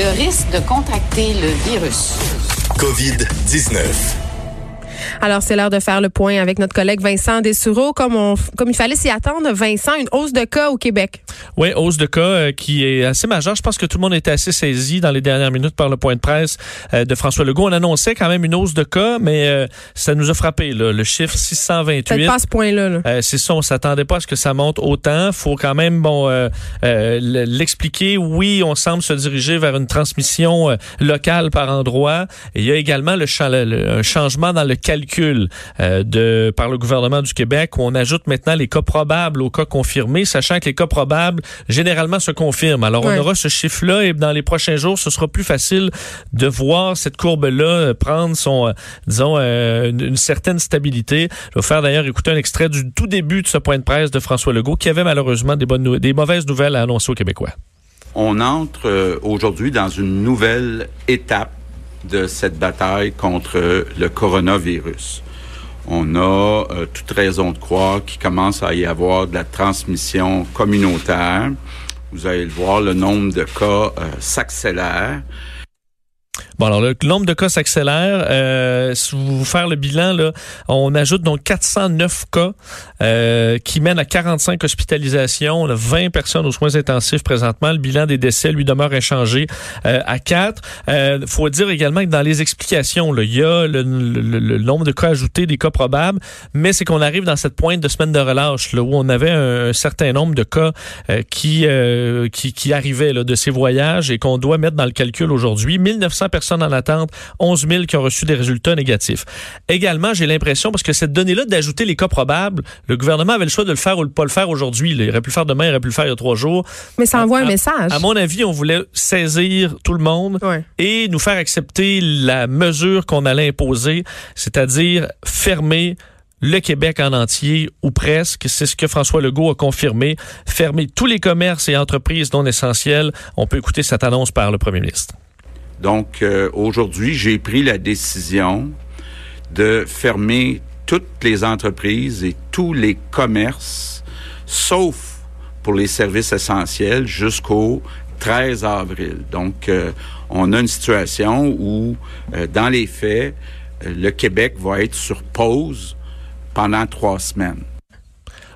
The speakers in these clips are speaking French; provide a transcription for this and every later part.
le risque de contracter le virus. COVID-19. Alors, c'est l'heure de faire le point avec notre collègue Vincent Dessureau. Comme, on, comme il fallait s'y attendre, Vincent, une hausse de cas au Québec. Oui, hausse de cas euh, qui est assez majeure. Je pense que tout le monde était assez saisi dans les dernières minutes par le point de presse euh, de François Legault. On annonçait quand même une hausse de cas, mais euh, ça nous a frappé, là, le chiffre 628. Peut-être pas ce point-là. Là. c'est ça, on s'attendait pas à ce que ça monte autant. faut quand même bon l'expliquer. Oui, on semble se diriger vers une transmission locale par endroit. Et il y a également le, le, un changement dans le calcul euh, de, par le gouvernement du Québec où on ajoute maintenant les cas probables aux cas confirmés, sachant que les cas probables généralement se confirment. Alors on aura ce chiffre-là et dans les prochains jours, ce sera plus facile de voir cette courbe-là euh, prendre son, euh, disons, une, certaine stabilité. Je vais faire d'ailleurs écouter un extrait du tout début de ce point de presse de François Legault qui avait malheureusement des, bonnes, des mauvaises nouvelles à annoncer aux Québécois. On entre aujourd'hui dans une nouvelle étape de cette bataille contre le coronavirus. On a euh, toute raison de croire qu'il commence à y avoir de la transmission communautaire. Vous allez le voir, le nombre de cas euh, s'accélère. Bon, alors le nombre de cas s'accélère. Euh, si vous faire le bilan, là, on ajoute donc 409 cas euh, qui mènent à 45 hospitalisations. On a 20 personnes aux soins intensifs présentement. Le bilan des décès, lui, demeure inchangé euh, à 4. Il faut dire également que dans les explications, là, il y a le, nombre de cas ajoutés, des cas probables, mais c'est qu'on arrive dans cette pointe de semaine de relâche là, où on avait un, certain nombre de cas qui, qui, qui arrivaient là, de ces voyages et qu'on doit mettre dans le calcul aujourd'hui. 1900 personnes en attente, 11 000 qui ont reçu des résultats négatifs. Également, j'ai l'impression, parce que cette donnée-là d'ajouter les cas probables, le gouvernement avait le choix de le faire ou de pas le faire aujourd'hui. Il aurait pu le faire demain, il aurait pu le faire il y a trois jours. Mais ça envoie un message. À mon avis, on voulait saisir tout le monde et nous faire accepter la mesure qu'on allait imposer, c'est-à-dire fermer le Québec en entier, ou presque. C'est ce que François Legault a confirmé. Fermer tous les commerces et entreprises non essentielles. On peut écouter cette annonce par le premier ministre. Donc, euh, aujourd'hui, j'ai pris la décision de fermer toutes les entreprises et tous les commerces, sauf pour les services essentiels, jusqu'au 13 avril. Donc, euh, on a une situation où, euh, dans les faits, le Québec va être sur pause pendant trois semaines.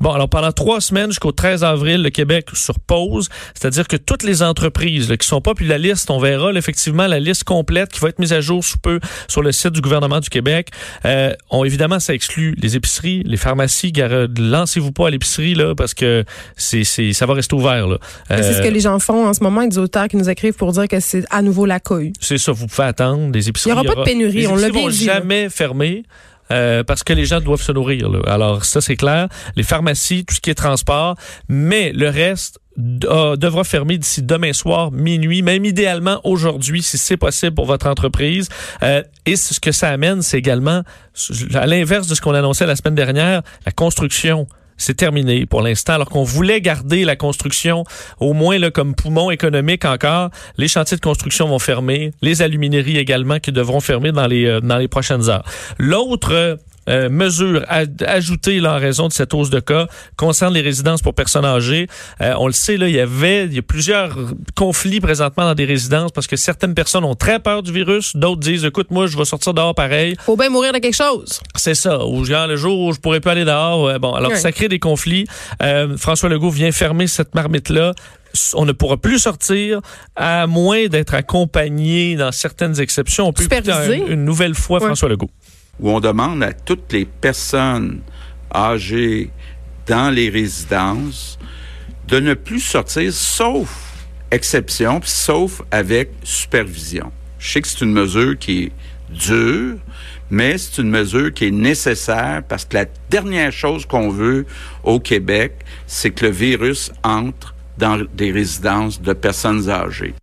Bon, alors pendant trois semaines jusqu'au 13 avril, le Québec sur pause, c'est-à-dire que toutes les entreprises là, qui sont pas, puis la liste, on verra effectivement la liste complète qui va être mise à jour sous peu sur le site du gouvernement du Québec. Euh, ont évidemment, ça exclut les épiceries, les pharmacies. Lancez-vous pas à l'épicerie là parce que c'est, c'est ça va rester ouvert là. c'est ce que euh, les gens font en ce moment. des auteurs qui nous écrivent pour dire que c'est à nouveau la couille. C'est ça. Vous pouvez attendre des épiceries. Il n'y aura pas de pénurie. on l'a bien vont jamais fermer. Euh, parce que les gens doivent se nourrir. Alors ça, c'est clair. Les pharmacies, tout ce qui est transport, mais le reste devra fermer d'ici demain soir, minuit, même idéalement aujourd'hui, si c'est possible pour votre entreprise. Euh, et ce que ça amène, c'est également, à l'inverse de ce qu'on annonçait la semaine dernière, la construction c'est terminé pour l'instant. Alors qu'on voulait garder la construction au moins là, comme poumon économique encore, les chantiers de construction vont fermer, les alumineries également qui devront fermer dans les, euh, dans les prochaines heures. L'autre euh, mesures ajoutées là, en raison de cette hausse de cas concerne les résidences pour personnes âgées. Euh, on le sait, là, il y avait il y a plusieurs conflits présentement dans des résidences parce que certaines personnes ont très peur du virus, d'autres disent écoute, moi je vais sortir dehors pareil. Faut bien mourir de quelque chose. C'est ça. Ou genre le jour où je pourrais pas aller dehors. bon, alors ça crée des conflits. Euh, François Legault vient fermer cette marmite-là on ne pourra plus sortir à moins d'être accompagné dans certaines exceptions. On peut une, une, nouvelle fois François Legault où on demande à toutes les personnes âgées dans les résidences de ne plus sortir, sauf exception, sauf avec supervision. Je sais que c'est une mesure qui est dure, mais c'est une mesure qui est nécessaire parce que la dernière chose qu'on veut au Québec, c'est que le virus entre dans des résidences de personnes âgées.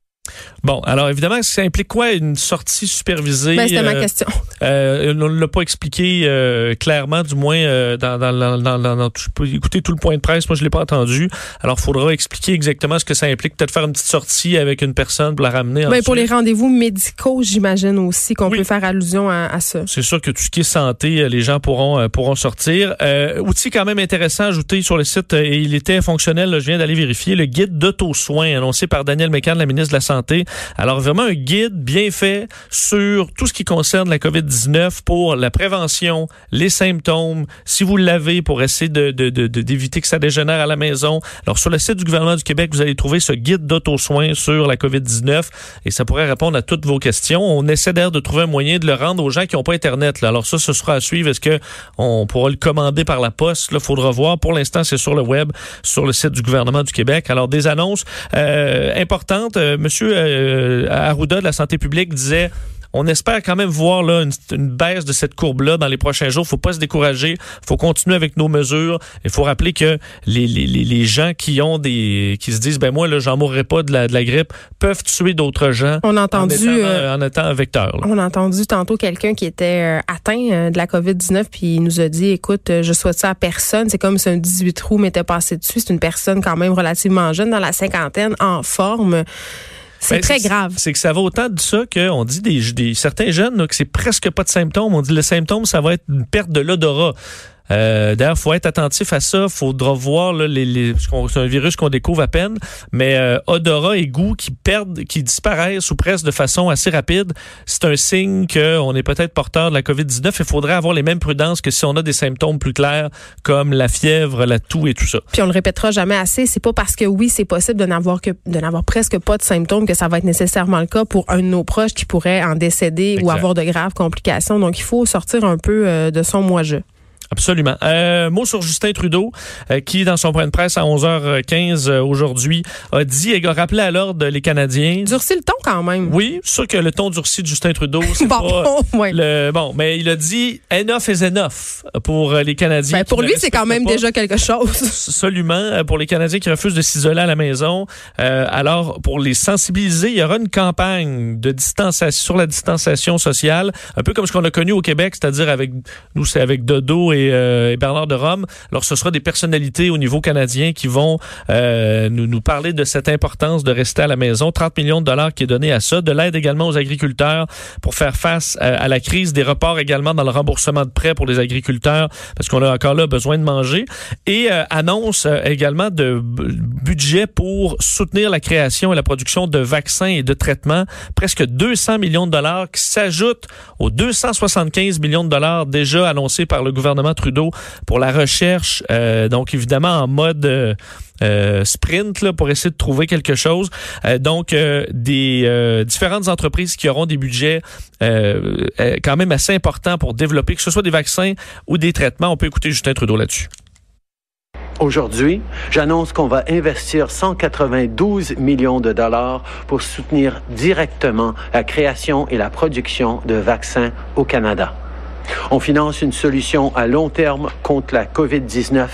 Bon, alors évidemment, ça implique quoi une sortie supervisée? Ben, c'était ma euh, question. Euh, on ne l'a pas expliqué euh, clairement, du moins euh, dans, dans, dans, dans, dans écouter tout le point de presse. Moi, je l'ai pas entendu. Alors, il faudra expliquer exactement ce que ça implique. Peut-être faire une petite sortie avec une personne pour la ramener. Ben, pour les rendez-vous médicaux, j'imagine aussi qu'on peut faire allusion à, à ça. C'est sûr que tout ce qui est santé, les gens pourront pourront sortir. outil quand même intéressant ajouté sur le site et il était fonctionnel. je viens d'aller vérifier le guide d'auto-soins annoncé par Daniel Mécan, la ministre de la Santé Alors vraiment un guide bien fait sur tout ce qui concerne la COVID-19 pour la prévention, les symptômes, si vous l'avez, pour essayer de, d'éviter que ça dégénère à la maison. Alors sur le site du gouvernement du Québec, vous allez trouver ce guide d'auto-soin sur la COVID-19 et ça pourrait répondre à toutes vos questions. On essaie d'ailleurs de trouver un moyen de le rendre aux gens qui n'ont pas Internet. Là. Alors ça, ce sera à suivre. Est-ce que on pourra le commander par la poste? Il faudra voir. Pour l'instant, c'est sur le web, sur le site du gouvernement du Québec. Alors des annonces euh, importantes. Euh, Monsieur euh, Arruda de la santé publique disait on espère quand même voir là, une, baisse de cette courbe-là dans les prochains jours. faut pas se décourager. faut continuer avec nos mesures. Il faut rappeler que les, les, les, gens qui ont des qui se disent ben moi là j'en mourrai pas de la, de la grippe peuvent tuer d'autres gens. On a entendu en étant, euh, en étant un vecteur. On a entendu tantôt quelqu'un qui était euh, atteint euh, de la COVID-19 puis il nous a dit écoute je souhaite ça à personne. C'est comme si un 18 roues m'était passé dessus. C'est une personne quand même relativement jeune dans la cinquantaine en forme. C'est ben, très grave. C'est que ça va autant de ça qu'on dit des, des certains jeunes là, que c'est presque pas de symptômes. On dit le symptôme, ça va être une perte de l'odorat. Euh, D'ailleurs, faut être attentif à ça. Faudra voir là, les, les c'est un virus qu'on découvre à peine, mais euh, odorat et goût qui perdent, qui disparaissent ou presque de façon assez rapide, c'est un signe qu'on est peut-être porteur de la COVID-19. Il faudrait avoir les mêmes prudences que si on a des symptômes plus clairs comme la fièvre, la toux et tout ça. Puis on le répétera jamais assez. C'est pas parce que oui, c'est possible de n'avoir que de n'avoir presque pas de symptômes que ça va être nécessairement le cas pour un de nos proches qui pourrait en décéder ou avoir de graves complications. Donc il faut sortir un peu euh, de son moi-je. Absolument. Euh, mot sur Justin Trudeau, euh, qui, dans son point de presse à 11h15 euh, aujourd'hui, a dit et a rappelé à l'ordre les Canadiens. Durci le ton quand même. Oui, sûr que le ton durci de Justin Trudeau, c'est bon, pas le bon, mais il a dit enough is enough pour les Canadiens. Ben, pour lui, c'est quand même déjà quelque chose. Absolument. Pour les Canadiens qui refusent de s'isoler à la maison, alors pour les sensibiliser, il y aura une campagne de distanciation sur la distanciation sociale, un peu comme ce qu'on a connu au Québec, c'est-à-dire avec nous, c'est avec Dodo et euh, et, Bernard de Rome. Alors, ce sera des personnalités au niveau canadien qui vont euh, nous, nous parler de cette importance de rester à la maison. 30 millions de dollars qui est donné à ça. De l'aide également aux agriculteurs pour faire face à, la crise. Des reports également dans le remboursement de prêts pour les agriculteurs parce qu'on a encore là besoin de manger. Et euh, annonce également de budget pour soutenir la création et la production de vaccins et de traitements. Presque 200 millions de dollars qui s'ajoutent aux 275 millions de dollars déjà annoncés par le gouvernement Trudeau pour la recherche, euh, donc évidemment en mode euh, euh, sprint là, pour essayer de trouver quelque chose. donc des différentes entreprises qui auront des budgets quand même assez importants pour développer que ce soit des vaccins ou des traitements. On peut écouter Justin Trudeau là-dessus. Aujourd'hui, j'annonce qu'on va investir 192 millions de dollars pour soutenir directement la création et la production de vaccins au Canada. On finance une solution à long terme contre la COVID-19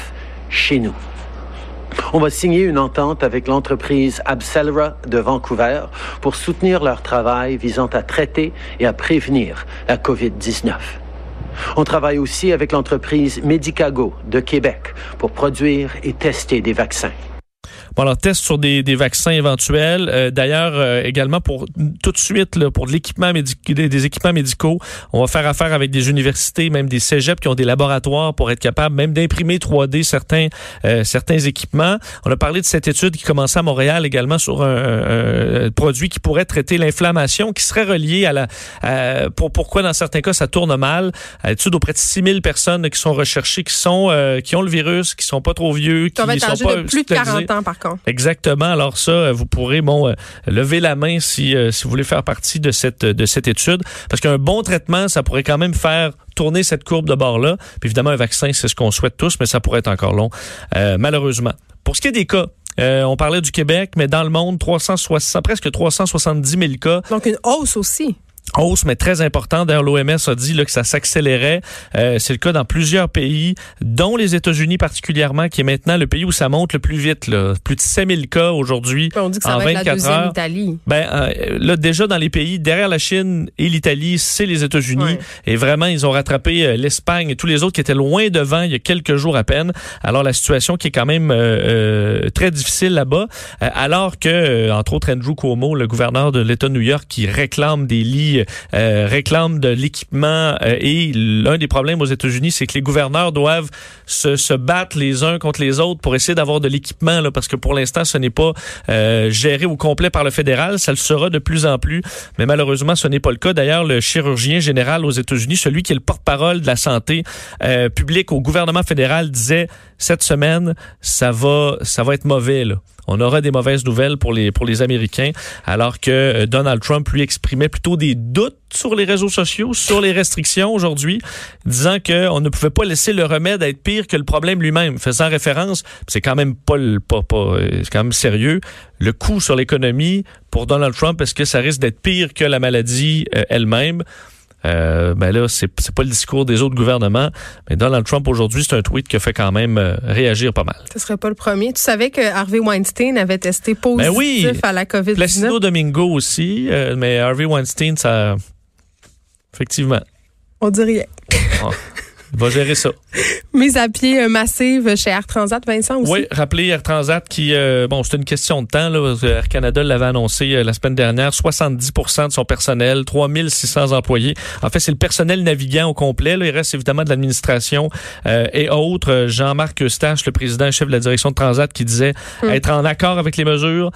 chez nous. On va signer une entente avec l'entreprise Abcelera de Vancouver pour soutenir leur travail visant à traiter et à prévenir la COVID-19. On travaille aussi avec l'entreprise Medicago de Québec pour produire et tester des vaccins. Bon, alors, test sur des, des vaccins éventuels. Euh, d'ailleurs, euh, également pour tout de suite, là, pour de l'équipement médical, des, équipements médicaux, on va faire affaire avec des universités, même des cégeps qui ont des laboratoires pour être capables même d'imprimer 3D certains, euh, certains équipements. On a parlé de cette étude qui commençait à Montréal également sur un, produit qui pourrait traiter l'inflammation, qui serait relié à la... pour pourquoi dans certains cas ça tourne mal. À l'étude auprès de 6000 personnes qui sont recherchées, qui sont qui ont le virus, qui sont pas trop vieux, qui sont pas de plus de 40 ans par Exactement. Alors ça, euh, vous pourrez bon euh, lever la main si euh, si vous voulez faire partie de cette de cette étude, parce qu'un bon traitement, ça pourrait quand même faire tourner cette courbe de bord là. Puis évidemment, un vaccin, c'est ce qu'on souhaite tous, mais ça pourrait être encore long, malheureusement. Pour ce qui est des cas, on parlait du Québec, mais dans le monde, 360, presque 370 000 cas. Donc une hausse aussi hausse, mais très important. D'ailleurs, l'OMS a dit là, que ça s'accélérait. Euh, c'est le cas dans plusieurs pays, dont les États-Unis particulièrement, qui est maintenant le pays où ça monte le plus vite. Là. Plus de 5000 cas aujourd'hui On dit que ça en va 24 être la deuxième heures. Italie. Ben, euh, là, déjà dans les pays, derrière la Chine et l'Italie, c'est les États-Unis. Et vraiment, ils ont rattrapé euh, l'Espagne et tous les autres qui étaient loin devant il y a quelques jours à peine. Alors, la situation qui est quand même très difficile là-bas. alors que, entre autres, Andrew Cuomo, le gouverneur de l'État de New York, qui réclame des lits euh, réclament de l'équipement euh, et l'un des problèmes aux États-Unis, c'est que les gouverneurs doivent se, battre les uns contre les autres pour essayer d'avoir de l'équipement, là, parce que pour l'instant, ce n'est pas euh, géré au complet par le fédéral. Ça le sera de plus en plus, mais malheureusement, ce n'est pas le cas. D'ailleurs, le chirurgien général aux États-Unis, celui qui est le porte-parole de la santé publique au gouvernement fédéral, disait cette semaine, ça va, ça va être mauvais. On aura des mauvaises nouvelles pour les pour les Américains, alors que euh, Donald Trump lui exprimait plutôt des doutes sur les réseaux sociaux, sur les restrictions aujourd'hui, disant qu'on ne pouvait pas laisser le remède être pire que le problème lui-même, faisant référence, c'est quand même pas, pas, pas euh, c'est quand même sérieux, le coût sur l'économie pour Donald Trump, est-ce que ça risque d'être pire que la maladie euh, elle-même? Euh, ben là, c'est pas le discours des autres gouvernements. Mais Donald Trump aujourd'hui, c'est un tweet qui a fait quand même euh, réagir pas mal. Ce serait pas le premier. Tu savais que Harvey Weinstein avait testé positif ben oui, à la COVID-19? Placido Domingo aussi, euh, mais Harvey Weinstein, ça... Effectivement. On dit rien. Ah. va gérer ça. Mise à pied euh, massive chez Air Transat, Vincent aussi? Oui, rappelez Air Transat qui, euh, bon, c'est une question de temps. Là, Air Canada l'avait annoncé euh, la semaine dernière, 70 de son personnel, 3600 employés. En fait, c'est le personnel navigant au complet. Là. Il reste évidemment de l'administration et autres. Jean-Marc Eustache, le président et chef de la direction de Transat, qui disait hum. être en accord avec les mesures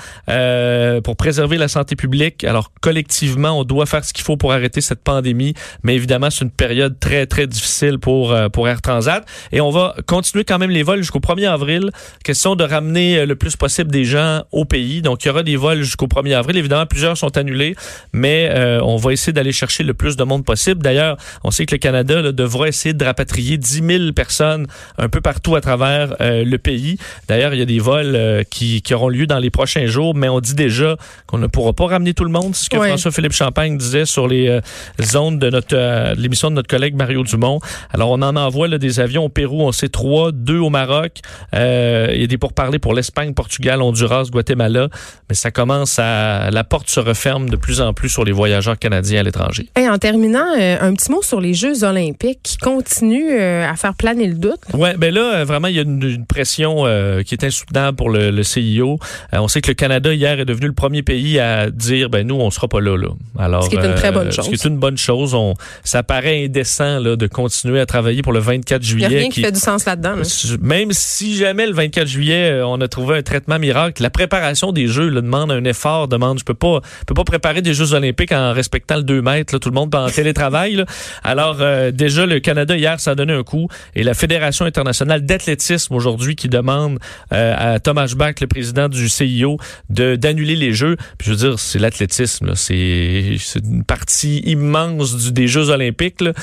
pour préserver la santé publique. Alors, collectivement, on doit faire ce qu'il faut pour arrêter cette pandémie, mais évidemment, c'est une période très, très difficile pour euh, pour, Air Transat. Et on va continuer quand même les vols jusqu'au 1er avril. Question de ramener euh, le plus possible des gens au pays. Donc, il y aura des vols jusqu'au 1er avril. Évidemment, plusieurs sont annulés, mais euh, on va essayer d'aller chercher le plus de monde possible. D'ailleurs, on sait que le Canada devra essayer de rapatrier 10 000 personnes un peu partout à travers le pays. D'ailleurs, il y a des vols qui, qui, auront lieu dans les prochains jours, mais on dit déjà qu'on ne pourra pas ramener tout le monde. C'est ce que François-Philippe Champagne disait sur les zones de notre l'émission de notre collègue Mario Dumont. Alors, on en envoie là, des avions au Pérou, on sait trois, deux au Maroc. Euh, il y a des pourparlers pour l'Espagne, Portugal, Honduras, Guatemala. Mais ça commence à... La porte se referme de plus en plus sur les voyageurs canadiens à l'étranger. Et en terminant, euh, un petit mot sur les Jeux olympiques qui continuent euh, à faire planer le doute. Oui, ben là, vraiment, il y a une, pression qui est insoutenable pour le, CIO. on sait que le Canada, hier, est devenu le premier pays à dire, ben nous, on sera pas là. là. Alors, ce qui est une très bonne chose. Ce qui est une bonne chose. On, ça paraît indécent là, de continuer à travailler pour le 24 juillet. Il n'y a rien qui, fait du sens là-dedans. Même si jamais le 24 juillet, euh, on a trouvé un traitement miracle, la préparation des Jeux demande un effort, demande, je peux pas, peux pas préparer des Jeux olympiques en respectant le 2 mètres, tout le monde en télétravail. Alors euh, déjà, le Canada hier, ça a donné un coup. Et la Fédération internationale d'athlétisme aujourd'hui qui demande euh, à Thomas Bach, le président du CIO, d'annuler les Jeux. Puis je veux dire, c'est l'athlétisme, c'est une partie immense du, des Jeux olympiques. Là.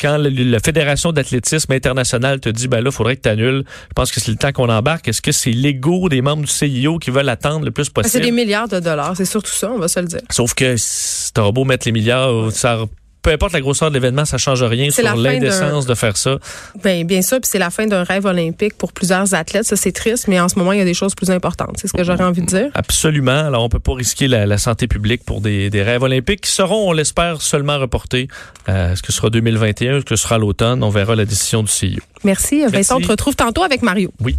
Quand la Fédération d'athlétisme international te dit, ben là, il faudrait que tu annules. Je pense que c'est le temps qu'on embarque. Est-ce que c'est l'ego des membres du CIO qui veulent attendre le plus possible? C'est des milliards de dollars. C'est surtout ça, on va se le dire. Sauf que t'auras beau mettre les milliards, ça peu importe la grosseur de l'événement, ça change rien sur l'indécence de faire ça. Ben, bien sûr, puis c'est la fin d'un rêve olympique pour plusieurs athlètes. Ça, c'est triste, mais en ce moment, il y a des choses plus importantes. C'est ce que j'aurais envie de dire. Absolument. Alors, on peut pas risquer la, santé publique pour des, rêves olympiques qui seront, on l'espère, seulement reportés. Euh, est-ce que ce sera 2021? Est-ce que ce sera l'automne? On verra la décision du CIO. Merci. Merci. Vincent, on te retrouve tantôt avec Mario. Oui.